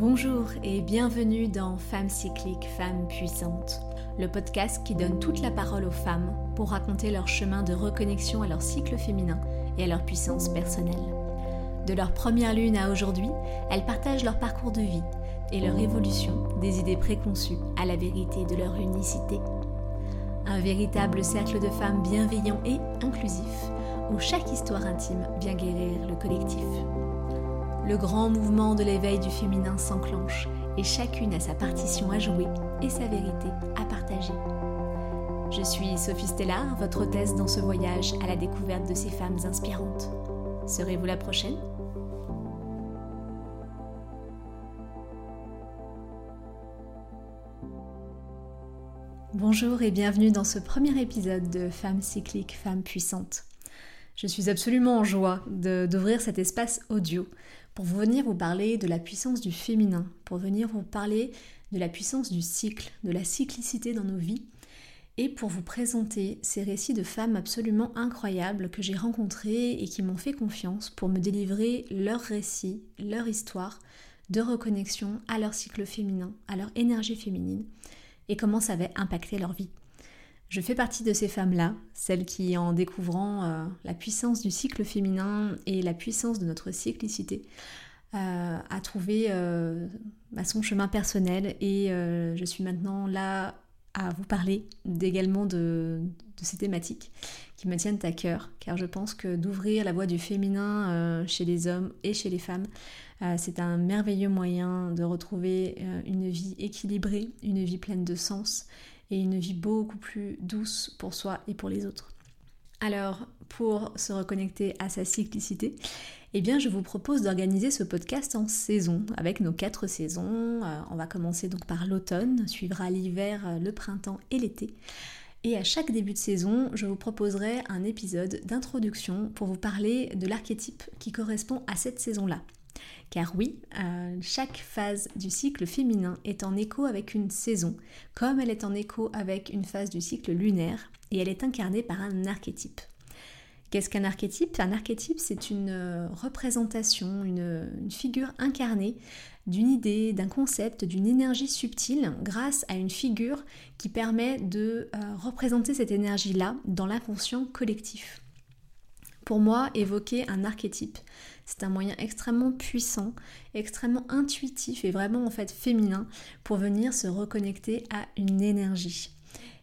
Bonjour et bienvenue dans Femmes cycliques, Femmes puissantes, le podcast qui donne toute la parole aux femmes pour raconter leur chemin de reconnexion à leur cycle féminin et à leur puissance personnelle. De leur première lune à aujourd'hui, elles partagent leur parcours de vie et leur évolution des idées préconçues à la vérité de leur unicité. Un véritable cercle de femmes bienveillants et inclusifs où chaque histoire intime vient guérir le collectif. Le grand mouvement de l'éveil du féminin s'enclenche et chacune a sa partition à jouer et sa vérité à partager. Je suis Sophie Stellar, votre hôtesse dans ce voyage à la découverte de ces femmes inspirantes. Serez-vous la prochaine? Bonjour et bienvenue dans ce premier épisode de Femmes cycliques, Femmes puissantes. Je suis absolument en joie d'ouvrir cet espace audio pour venir vous parler de la puissance du féminin, pour venir vous parler de la puissance du cycle, de la cyclicité dans nos vies, et pour vous présenter ces récits de femmes absolument incroyables que j'ai rencontrées et qui m'ont fait confiance pour me délivrer leurs récits, leur histoire de reconnexion à leur cycle féminin, à leur énergie féminine, et comment ça avait impacté leur vie. Je fais partie de ces femmes-là, celles qui, en découvrant euh, la puissance du cycle féminin et la puissance de notre cyclicité, euh, a trouvé euh, bah, son chemin personnel et je suis maintenant là à vous parler également de, de, ces thématiques qui me tiennent à cœur, car je pense que d'ouvrir la voie du féminin chez les hommes et chez les femmes, c'est un merveilleux moyen de retrouver une vie équilibrée, une vie pleine de sens et une vie beaucoup plus douce pour soi et pour les autres. Alors, pour se reconnecter à sa cyclicité, eh bien, je vous propose d'organiser ce podcast en saison, avec nos quatre saisons. Euh, on va commencer donc par l'automne, suivra l'hiver, euh, le printemps et l'été. Et à chaque début de saison, je vous proposerai un épisode d'introduction pour vous parler de l'archétype qui correspond à cette saison-là. Car oui, euh, chaque phase du cycle féminin est en écho avec une saison, comme elle est en écho avec une phase du cycle lunaire, et elle est incarnée par un archétype. Qu'est-ce qu'un archétype? Un archétype, c'est une euh, représentation, une, figure incarnée d'une idée, d'un concept, d'une énergie subtile grâce à une figure qui permet de euh, représenter cette énergie-là dans l'inconscient collectif. Pour moi, évoquer un archétype, c'est un moyen extrêmement puissant, extrêmement intuitif et vraiment en fait féminin pour venir se reconnecter à une énergie.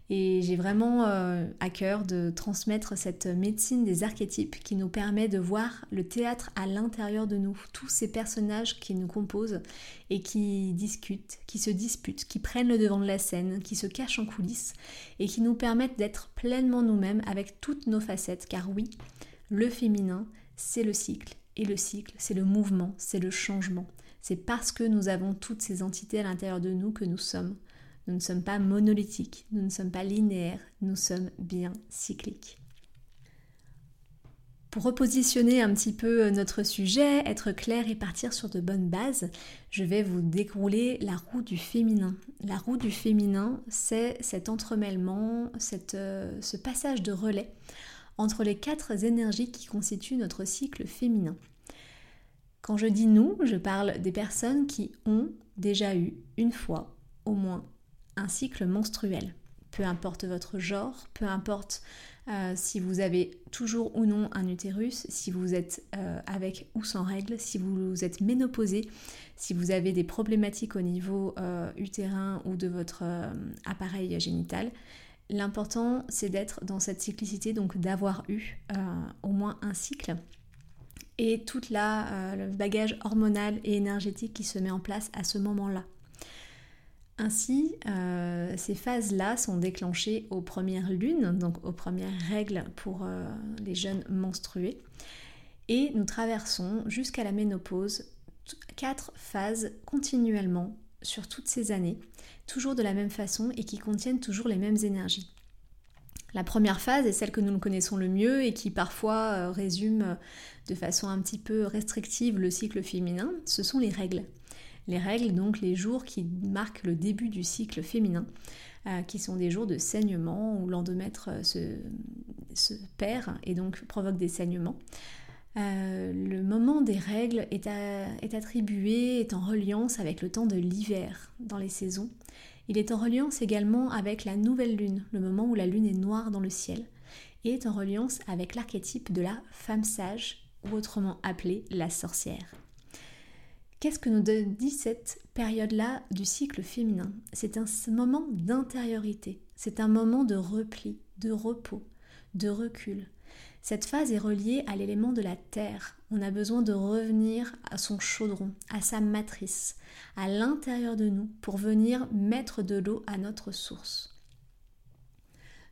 Et j'ai vraiment euh, à cœur de transmettre cette médecine des archétypes qui nous permet de voir le théâtre à l'intérieur de nous, tous ces personnages qui nous composent et qui discutent, qui se disputent, qui prennent le devant de la scène, qui se cachent en coulisses et qui nous permettent d'être pleinement nous-mêmes avec toutes nos facettes. Car oui, le féminin, c'est le cycle. Et le cycle, c'est le mouvement, c'est le changement. C'est parce que nous avons toutes ces entités à l'intérieur de nous que nous sommes. Nous ne sommes pas monolithiques, nous ne sommes pas linéaires, nous sommes bien cycliques. Pour repositionner un petit peu notre sujet, être clair et partir sur de bonnes bases, je vais vous dérouler la roue du féminin. La roue du féminin, c'est cet entremêlement, euh, ce passage de relais entre les quatre énergies qui constituent notre cycle féminin. Quand je dis nous, je parle des personnes qui ont déjà eu une fois au moins un cycle menstruel. Peu importe votre genre, peu importe euh, si vous avez toujours ou non un utérus, si vous êtes euh, avec ou sans règles, si vous êtes ménopausé, si vous avez des problématiques au niveau euh, utérin ou de votre appareil génital, L'important, c'est d'être dans cette cyclicité, donc d'avoir eu euh, au moins un cycle et tout euh, le bagage hormonal et énergétique qui se met en place à ce moment-là. Ainsi, euh, ces phases-là sont déclenchées aux premières lunes, donc aux premières règles pour les jeunes menstrués. Et nous traversons jusqu'à la ménopause quatre phases continuellement sur toutes ces années, toujours de la même façon et qui contiennent toujours les mêmes énergies. La première phase est celle que nous connaissons le mieux et qui parfois euh, résume euh, de façon un petit peu restrictive le cycle féminin, ce sont les règles. Les règles, donc les jours qui marquent le début du cycle féminin, euh, qui sont des jours de saignement où l'endomètre se, se, perd et donc provoque des saignements. Euh, le moment des règles est, est, attribué, est en reliance avec le temps de l'hiver dans les saisons. Il est en reliance également avec la nouvelle lune, le moment où la lune est noire dans le ciel, et est en reliance avec l'archétype de la femme sage, ou autrement appelée la sorcière. Qu'est-ce que nous dit cette période-là du cycle féminin? C'est un moment d'intériorité, c'est un moment de repli, de repos, de recul. Cette phase est reliée à l'élément de la terre. On a besoin de revenir à son chaudron, à sa matrice, à l'intérieur de nous pour venir mettre de l'eau à notre source.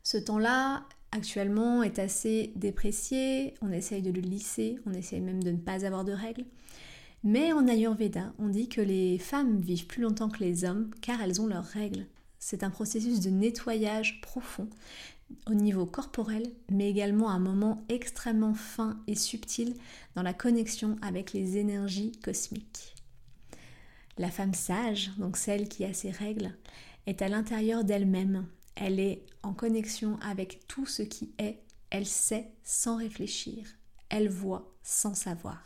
Ce temps-là, actuellement, est assez déprécié, on essaye de le lisser, on essaye même de ne pas avoir de règles. Mais en Ayurveda, on dit que les femmes vivent plus longtemps que les hommes car elles ont leurs règles. C'est un processus de nettoyage profond au niveau corporel, mais également un moment extrêmement fin et subtil dans la connexion avec les énergies cosmiques. La femme sage, donc celle qui a ses règles, est à l'intérieur d'elle-même. Elle est en connexion avec tout ce qui est. Elle sait sans réfléchir. Elle voit sans savoir.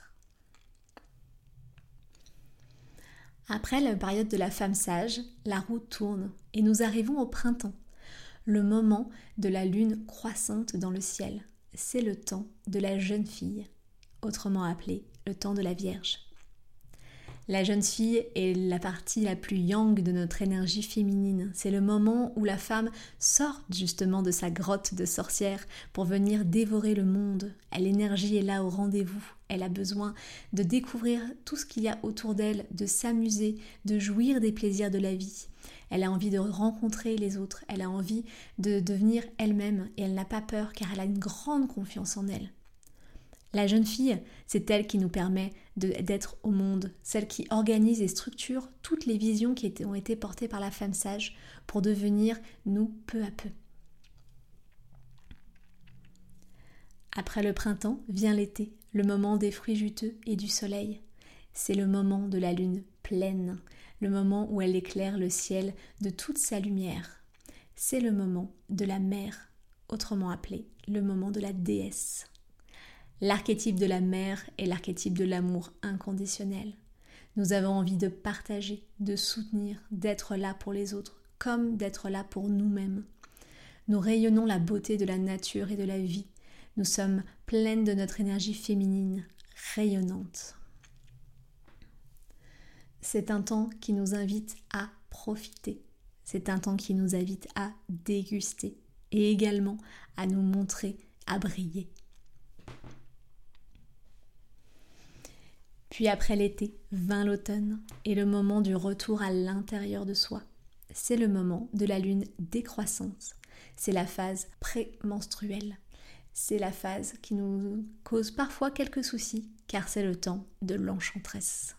Après la période de la femme sage, la roue tourne et nous arrivons au printemps, le moment de la lune croissante dans le ciel. C'est le temps de la jeune fille, autrement appelé le temps de la Vierge. La jeune fille est la partie la plus yang de notre énergie féminine. C'est le moment où la femme sort justement de sa grotte de sorcière pour venir dévorer le monde. L'énergie est là au rendez-vous. Elle a besoin de découvrir tout ce qu'il y a autour d'elle, de s'amuser, de jouir des plaisirs de la vie. Elle a envie de rencontrer les autres, elle a envie de devenir elle-même et elle n'a pas peur car elle a une grande confiance en elle. La jeune fille, c'est elle qui nous permet d'être au monde, celle qui organise et structure toutes les visions qui ont été portées par la femme sage pour devenir nous peu à peu. Après le printemps vient l'été, le moment des fruits juteux et du soleil. C'est le moment de la lune pleine, le moment où elle éclaire le ciel de toute sa lumière. C'est le moment de la mère, autrement appelé le moment de la déesse. L'archétype de la mère est l'archétype de l'amour inconditionnel. Nous avons envie de partager, de soutenir, d'être là pour les autres, comme d'être là pour nous-mêmes. Nous rayonnons la beauté de la nature et de la vie. Nous sommes pleines de notre énergie féminine, rayonnante. C'est un temps qui nous invite à profiter. C'est un temps qui nous invite à déguster et également à nous montrer, à briller. Puis après l'été, vint l'automne et le moment du retour à l'intérieur de soi. C'est le moment de la lune décroissante. C'est la phase prémenstruelle. C'est la phase qui nous cause parfois quelques soucis car c'est le temps de l'enchantresse.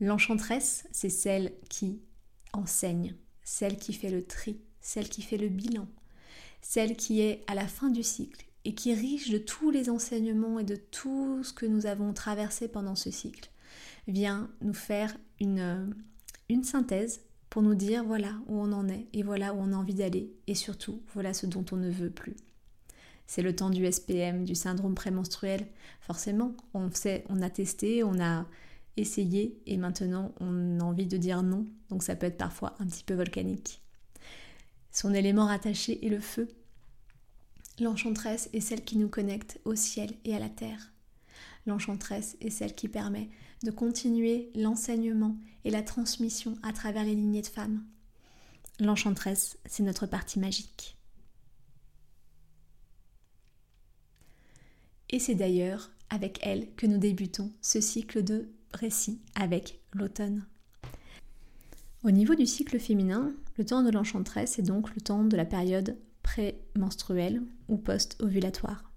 L'enchantresse, c'est celle qui enseigne, celle qui fait le tri, celle qui fait le bilan, celle qui est à la fin du cycle et qui riche de tous les enseignements et de tout ce que nous avons traversé pendant ce cycle, vient nous faire une, une synthèse pour nous dire voilà où on en est et voilà où on a envie d'aller et surtout voilà ce dont on ne veut plus. C'est le temps du SPM, du syndrome prémenstruel. Forcément, on sait, on a testé, on a essayé et maintenant on a envie de dire non, donc ça peut être parfois un petit peu volcanique. Son élément rattaché est le feu, L'enchantresse est celle qui nous connecte au ciel et à la terre. L'enchantresse est celle qui permet de continuer l'enseignement et la transmission à travers les lignées de femmes. L'enchantresse, c'est notre partie magique. Et c'est d'ailleurs avec elle que nous débutons ce cycle de récits avec l'automne. Au niveau du cycle féminin, le temps de l'enchantresse est donc le temps de la période prémenstruel ou post-ovulatoire.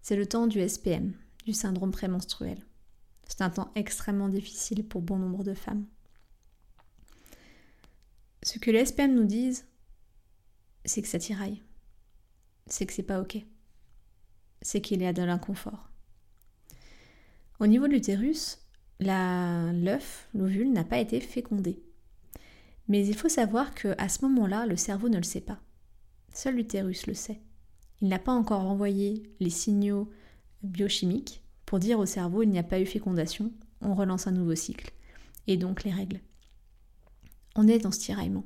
C'est le temps du SPM, du syndrome prémenstruel. C'est un temps extrêmement difficile pour bon nombre de femmes. Ce que les SPM nous disent, c'est que ça tiraille. C'est que c'est pas ok. C'est qu'il y a de l'inconfort. Au niveau de l'utérus, l'œuf, l'ovule, n'a pas été fécondé. Mais il faut savoir qu'à ce moment-là, le cerveau ne le sait pas. Seul l'utérus le sait. Il n'a pas encore envoyé les signaux biochimique pour dire au cerveau il n'y a pas eu fécondation, on relance un nouveau cycle. Et donc les règles. On est dans ce tiraillement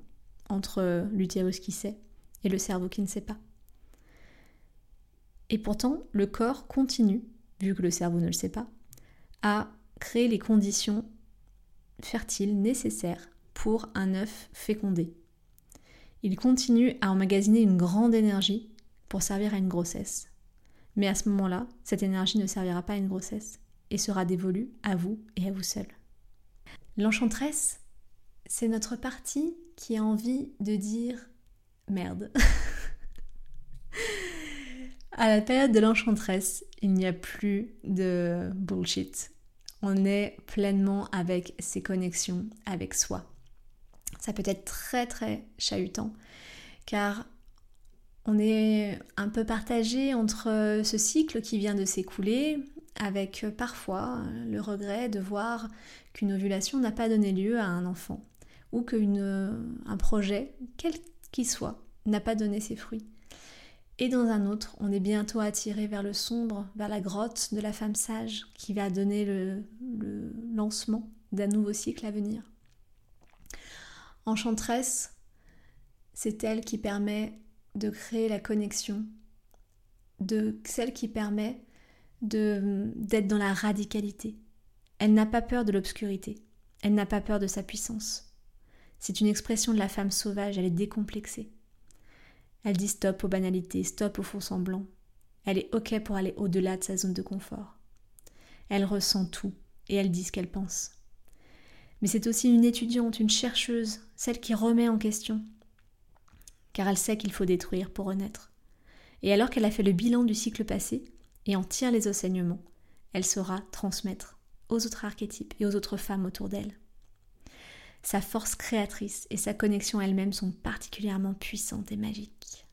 entre l'utérus qui sait et le cerveau qui ne sait pas. Et pourtant, le corps continue, vu que le cerveau ne le sait pas, à créer les conditions fertiles nécessaires pour un œuf fécondé. Il continue à emmagasiner une grande énergie pour servir à une grossesse. Mais à ce moment-là, cette énergie ne servira pas à une grossesse et sera dévolue à vous et à vous seul. L'enchantresse, c'est notre partie qui a envie de dire merde. à la période de l'enchantresse, il n'y a plus de bullshit. On est pleinement avec ses connexions avec soi. Ça peut être très très chahutant car on est un peu partagé entre ce cycle qui vient de s'écouler avec parfois le regret de voir qu'une ovulation n'a pas donné lieu à un enfant ou qu'un projet, quel qu'il soit, n'a pas donné ses fruits. Et dans un autre, on est bientôt attiré vers le sombre, vers la grotte de la femme sage qui va donner le, lancement d'un nouveau cycle à venir. Enchantresse, c'est elle qui permet de créer la connexion, de celle qui permet d'être dans la radicalité. Elle n'a pas peur de l'obscurité, elle n'a pas peur de sa puissance. C'est une expression de la femme sauvage, elle est décomplexée. Elle dit stop aux banalités, stop aux faux semblants. Elle est OK pour aller au-delà de sa zone de confort. Elle ressent tout et elle dit ce qu'elle pense. Mais c'est aussi une étudiante, une chercheuse, celle qui remet en question, car elle sait qu'il faut détruire pour renaître. Et alors qu'elle a fait le bilan du cycle passé et en tire les enseignements, elle saura transmettre aux autres archétypes et aux autres femmes autour d'elle. Sa force créatrice et sa connexion elle-même sont particulièrement puissantes et magiques.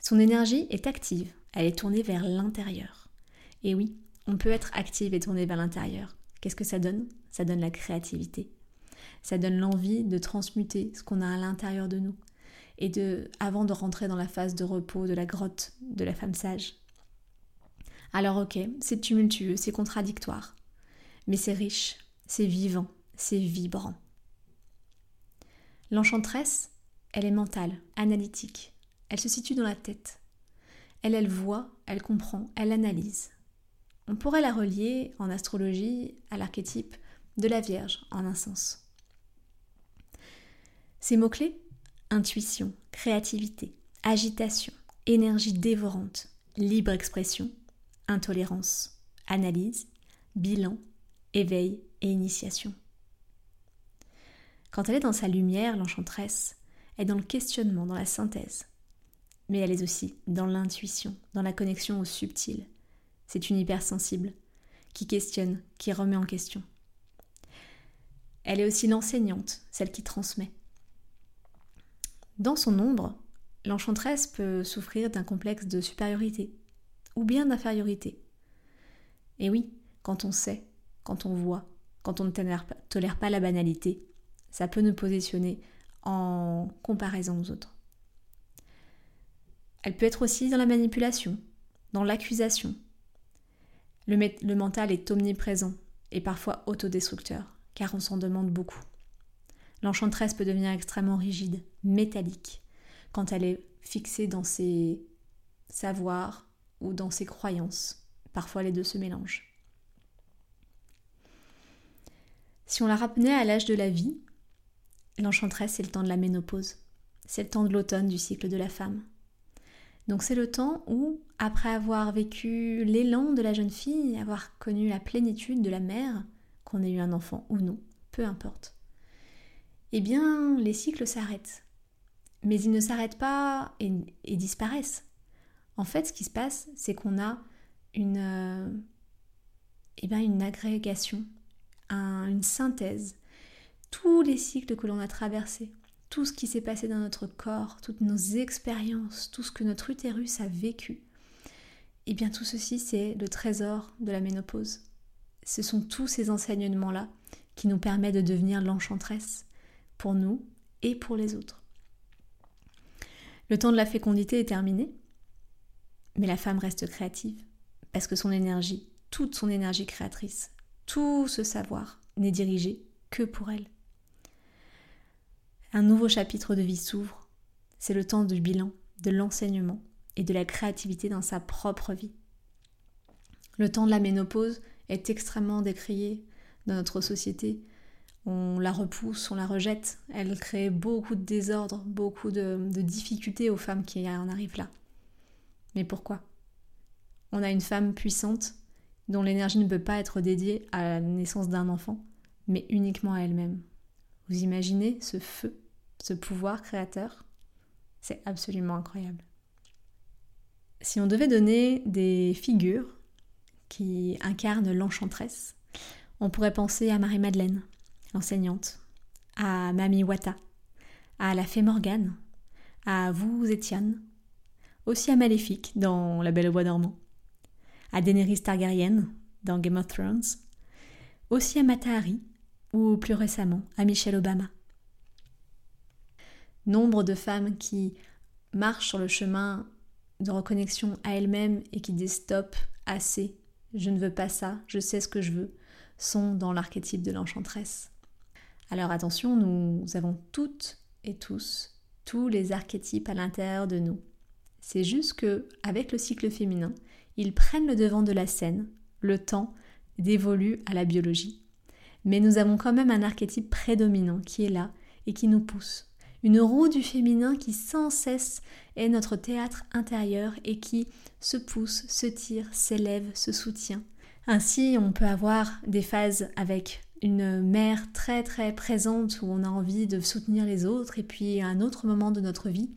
Son énergie est active, elle est tournée vers l'intérieur. Et oui, on peut être active et tournée vers l'intérieur. Qu'est-ce que ça donne? Ça donne la créativité, ça donne l'envie de transmuter ce qu'on a à l'intérieur de nous et de avant de rentrer dans la phase de repos de la grotte de la femme sage. Alors OK, c'est tumultueux, c'est contradictoire, mais c'est riche, c'est vivant, c'est vibrant. L'enchantresse, elle est mentale, analytique. Elle se situe dans la tête. Elle, elle voit, elle comprend, elle analyse. On pourrait la relier en astrologie à l'archétype de la Vierge en un sens. Ces mots-clés Intuition, créativité, agitation, énergie dévorante, libre expression, intolérance, analyse, bilan, éveil et initiation. Quand elle est dans sa lumière, l'enchanteresse est dans le questionnement, dans la synthèse. Mais elle est aussi dans l'intuition, dans la connexion au subtil. C'est une hypersensible qui questionne, qui remet en question. Elle est aussi l'enseignante, celle qui transmet. Dans son ombre, l'enchanteresse peut souffrir d'un complexe de supériorité ou bien d'infériorité. Et oui, quand on sait, quand on voit, quand on ne tolère pas la banalité, ça peut nous positionner en comparaison aux autres. Elle peut être aussi dans la manipulation, dans l'accusation. Le, mental est omniprésent et parfois autodestructeur, car on s'en demande beaucoup. L'enchanteresse peut devenir extrêmement rigide, métallique, quand elle est fixée dans ses savoirs ou dans ses croyances. Parfois les deux se mélangent. Si on la ramenait à l'âge de la vie, l'enchanteresse, c'est le temps de la ménopause. C'est le temps de l'automne du cycle de la femme. Donc c'est le temps où, après avoir vécu l'élan de la jeune fille, avoir connu la plénitude de la mère, qu'on ait eu un enfant ou non, peu importe, eh bien, les cycles s'arrêtent. Mais ils ne s'arrêtent pas et, disparaissent. En fait, ce qui se passe, c'est qu'on a une, euh, eh bien, une agrégation, une synthèse. Tous les cycles que l'on a traversés, tout ce qui s'est passé dans notre corps, toutes nos expériences, tout ce que notre utérus a vécu, eh bien tout ceci, c'est le trésor de la ménopause. Ce sont tous ces enseignements-là qui nous permettent de devenir l'enchantresse, pour nous et pour les autres. Le temps de la fécondité est terminé, mais la femme reste créative. Parce que son énergie, toute son énergie créatrice, tout ce savoir n'est dirigé que pour elle. Un nouveau chapitre de vie s'ouvre. C'est le temps du bilan, de l'enseignement et de la créativité dans sa propre vie. Le temps de la ménopause est extrêmement décrié dans notre société. On la repousse, on la rejette. Elle crée beaucoup de désordre, beaucoup de, difficultés aux femmes qui en arrivent là. Mais pourquoi? On a une femme puissante dont l'énergie ne peut pas être dédiée à la naissance d'un enfant, mais uniquement à elle-même. Vous imaginez ce feu, ce pouvoir créateur C'est absolument incroyable. Si on devait donner des figures qui incarnent l'enchantresse, on pourrait penser à Marie-Madeleine, l'enseignante, à Mamie Wata, à la Fée Morgane, à vous, Étienne, aussi à Maléfique dans La Belle au Bois dormant, à Daenerys Targaryen dans Game of Thrones, aussi à Matahari ou plus récemment à Michelle Obama. Nombre de femmes qui marchent sur le chemin de reconnexion à elle-même et qui disent stop, assez, je ne veux pas ça, je sais ce que je veux, sont dans l'archétype de l'enchantresse. Alors attention, nous avons toutes et tous tous les archétypes à l'intérieur de nous. C'est juste que avec le cycle féminin, ils prennent le devant de la scène, le temps dévolu à la biologie. Mais nous avons quand même un archétype prédominant qui est là et qui nous pousse, une roue du féminin qui sans cesse est notre théâtre intérieur et qui se pousse, se tire, s'élève, se soutient. Ainsi, on peut avoir des phases avec une mère très très présente où on a envie de soutenir les autres et puis à un autre moment de notre vie,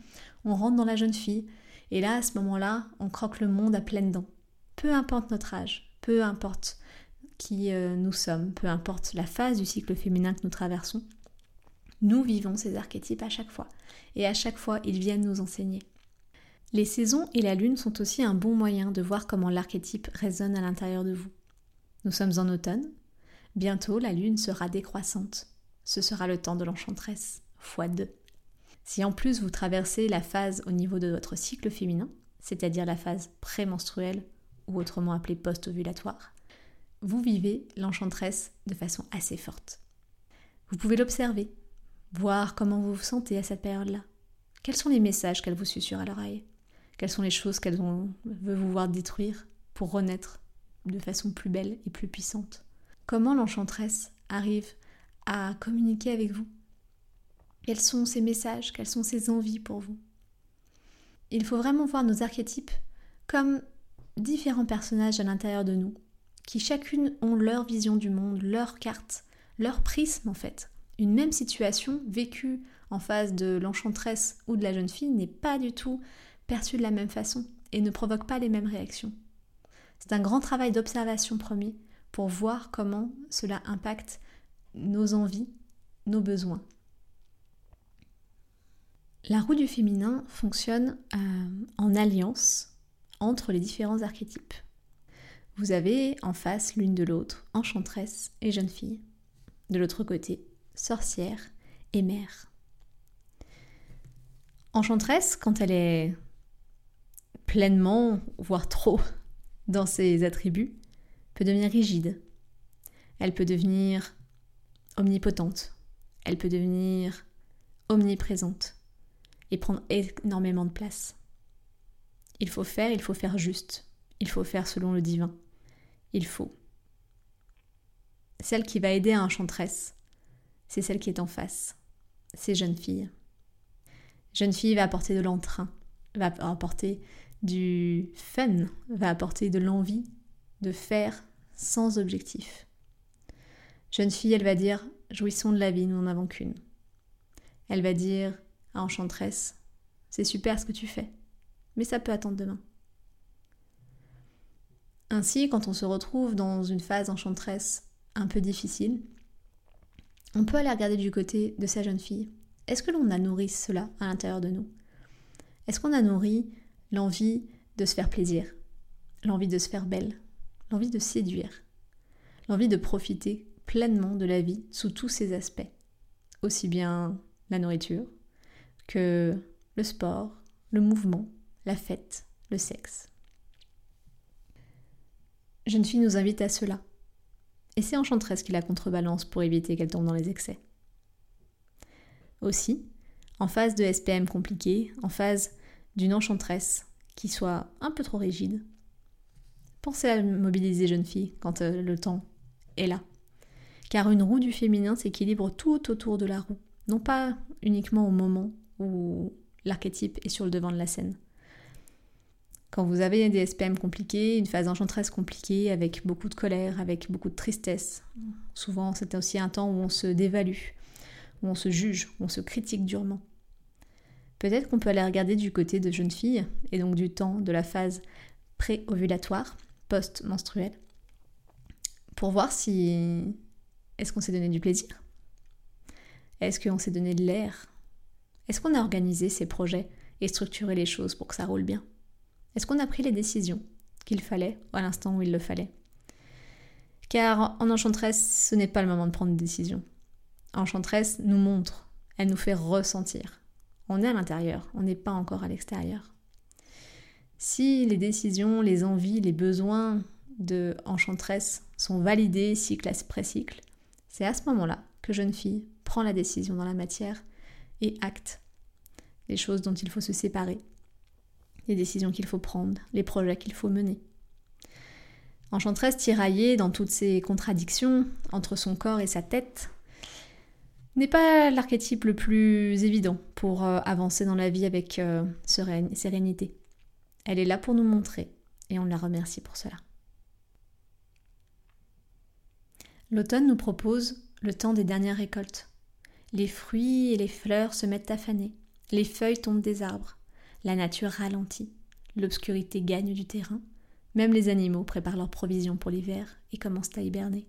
on rentre dans la jeune fille et là à ce moment-là, on croque le monde à pleines dents. Peu importe notre âge, peu importe qui euh, nous sommes, peu importe la phase du cycle féminin que nous traversons, nous vivons ces archétypes à chaque fois, et à chaque fois ils viennent nous enseigner. Les saisons et la lune sont aussi un bon moyen de voir comment l'archétype résonne à l'intérieur de vous. Nous sommes en automne, bientôt la lune sera décroissante. Ce sera le temps de l'enchanteresse, fois 2. Si en plus vous traversez la phase au niveau de votre cycle féminin, c'est-à-dire la phase prémenstruelle ou autrement appelée post-ovulatoire, vous vivez l'enchanteresse de façon assez forte. Vous pouvez l'observer voir comment vous vous sentez à cette période-là. Quels sont les messages qu'elle vous susurre à l'oreille? Quelles sont les choses qu'elle veut vous voir détruire pour renaître de façon plus belle et plus puissante? Comment l'enchanteresse arrive à communiquer avec vous? Quels sont ses messages? Quelles sont ses envies pour vous? Il faut vraiment voir nos archétypes comme différents personnages à l'intérieur de nous, qui chacune ont leur vision du monde, leur carte, leur prisme en fait une même situation vécue en face de l'enchanteresse ou de la jeune fille n'est pas du tout perçue de la même façon et ne provoque pas les mêmes réactions. C'est un grand travail d'observation premier pour voir comment cela impacte nos envies, nos besoins. La roue du féminin fonctionne euh, en alliance entre les différents archétypes. Vous avez en face l'une de l'autre enchanteresse et jeune fille. De l'autre côté, sorcière et mère. Enchanteresse, quand elle est pleinement, voire trop, dans ses attributs, peut devenir rigide. Elle peut devenir omnipotente. Elle peut devenir omniprésente et prendre énormément de place. Il faut faire, il faut faire juste. Il faut faire selon le divin. Il faut. Celle qui va aider à enchanteresse, c'est celle qui est en face. C'est jeune fille. Jeune fille va apporter de l'entrain, va apporter du fun, va apporter de l'envie de faire sans objectif. Jeune fille, elle va dire Jouissons de la vie, nous n'en avons qu'une. Elle va dire à Enchanteresse C'est super ce que tu fais, mais ça peut attendre demain. Ainsi, quand on se retrouve dans une phase enchanteresse un peu difficile, on peut aller regarder du côté de sa jeune fille. Est-ce que l'on a nourri cela à l'intérieur de nous? Est-ce qu'on a nourri l'envie de se faire plaisir, l'envie de se faire belle, l'envie de séduire, l'envie de profiter pleinement de la vie sous tous ses aspects, aussi bien la nourriture que le sport, le mouvement, la fête, le sexe? Jeune fille nous invite à cela. Et c'est Enchantresse qui la contrebalance pour éviter qu'elle tombe dans les excès. Aussi, en phase de SPM compliqué, en phase d'une enchantresse qui soit un peu trop rigide, pensez à mobiliser jeune fille quand euh, le temps est là. Car une roue du féminin s'équilibre tout autour de la roue, non pas uniquement au moment où l'archétype est sur le devant de la scène. Quand vous avez des SPM compliqués, une phase d'enchantresse compliquée, avec beaucoup de colère, avec beaucoup de tristesse, souvent c'est aussi un temps où on se dévalue, où on se juge, où on se critique durement. Peut-être qu'on peut aller regarder du côté de jeunes filles, et donc du temps de la phase pré-ovulatoire, post-menstruelle, pour voir si est-ce qu'on s'est donné du plaisir? Est-ce qu'on s'est donné de l'air? Est-ce qu'on a organisé ses projets et structuré les choses pour que ça roule bien? Est-ce qu'on a pris les décisions qu'il fallait à l'instant où il le fallait? Car en enchantresse, ce n'est pas le moment de prendre des décisions. Enchantresse nous montre, elle nous fait ressentir. On est à l'intérieur, on n'est pas encore à l'extérieur. Si les décisions, les envies, les besoins de enchantresse sont validés cycle après cycle, c'est à ce moment-là que jeune fille prend la décision dans la matière et acte les choses dont il faut se séparer, les décisions qu'il faut prendre, les projets qu'il faut mener. Enchantresse tiraillée dans toutes ces contradictions entre son corps et sa tête n'est pas l'archétype le plus évident pour euh, avancer dans la vie avec euh, sérénité. Elle est là pour nous montrer et on la remercie pour cela. L'automne nous propose le temps des dernières récoltes. Les fruits et les fleurs se mettent à faner, les feuilles tombent des arbres, la nature ralentit, l'obscurité gagne du terrain, même les animaux préparent leurs provisions pour l'hiver et commencent à hiberner.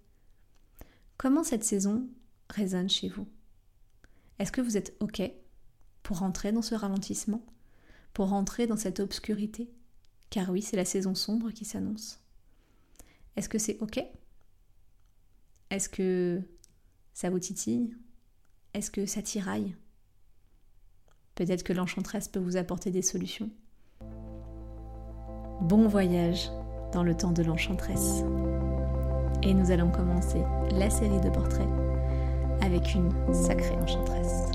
Comment cette saison résonne chez vous? Est-ce que vous êtes OK pour rentrer dans ce ralentissement Pour rentrer dans cette obscurité? Car oui, c'est la saison sombre qui s'annonce. Est-ce que c'est OK? Est-ce que ça vous titille? Est-ce que ça tiraille? Peut-être que l'enchantresse peut vous apporter des solutions. Bon voyage dans le temps de l'enchantresse. Et nous allons commencer la série de portraits avec une sacrée enchantresse.